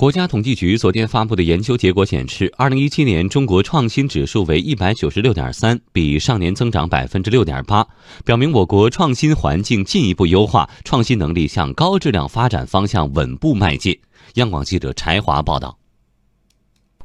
国家统计局昨天发布的研究结果显示，二零一七年中国创新指数为一百九十六点三，比上年增长百分之六点八，表明我国创新环境进一步优化，创新能力向高质量发展方向稳步迈进。央广记者柴华报道。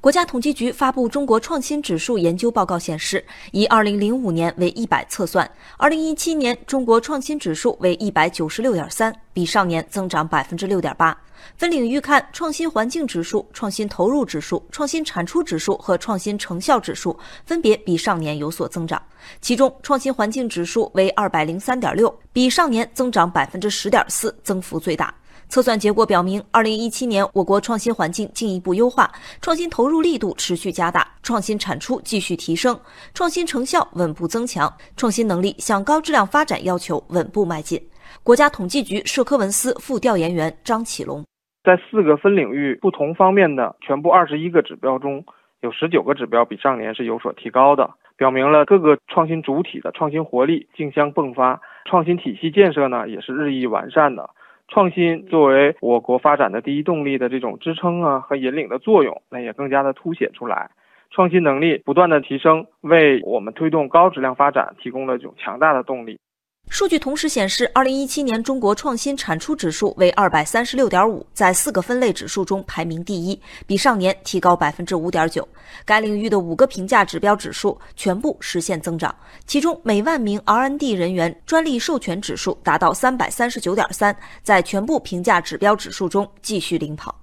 国家统计局发布《中国创新指数研究报告》显示，以2005年为一百测算，2017年中国创新指数为196.3，比上年增长6.8%。分领域看，创新环境指数、创新投入指数、创新产出指数和创新成效指数分别比上年有所增长。其中，创新环境指数为203.6，比上年增长10.4%，增幅最大。测算结果表明，二零一七年我国创新环境进一步优化，创新投入力度持续加大，创新产出继续提升，创新成效稳步增强，创新能力向高质量发展要求稳步迈进。国家统计局社科文司副调研员张启龙，在四个分领域不同方面的全部二十一个指标中，有十九个指标比上年是有所提高的，表明了各个创新主体的创新活力竞相迸发，创新体系建设呢也是日益完善的。创新作为我国发展的第一动力的这种支撑啊和引领的作用，那也更加的凸显出来。创新能力不断的提升，为我们推动高质量发展提供了这种强大的动力。数据同时显示，二零一七年中国创新产出指数为二百三十六点五，在四个分类指数中排名第一，比上年提高百分之五点九。该领域的五个评价指标指数全部实现增长，其中每万名 R&D 人员专利授权指数达到三百三十九点三，在全部评价指标指数中继续领跑。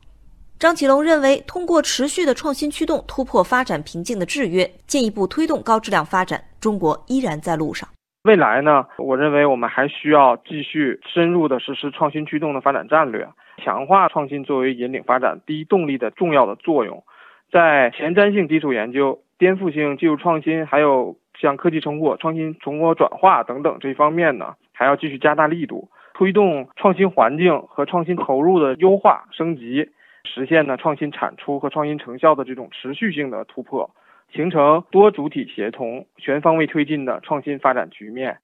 张启龙认为，通过持续的创新驱动，突破发展瓶颈的制约，进一步推动高质量发展，中国依然在路上。未来呢？我认为我们还需要继续深入的实施创新驱动的发展战略，强化创新作为引领发展第一动力的重要的作用。在前瞻性基础研究、颠覆性技术创新，还有像科技成果、创新成果转化等等这方面呢，还要继续加大力度，推动创新环境和创新投入的优化升级，实现呢创新产出和创新成效的这种持续性的突破。形成多主体协同、全方位推进的创新发展局面。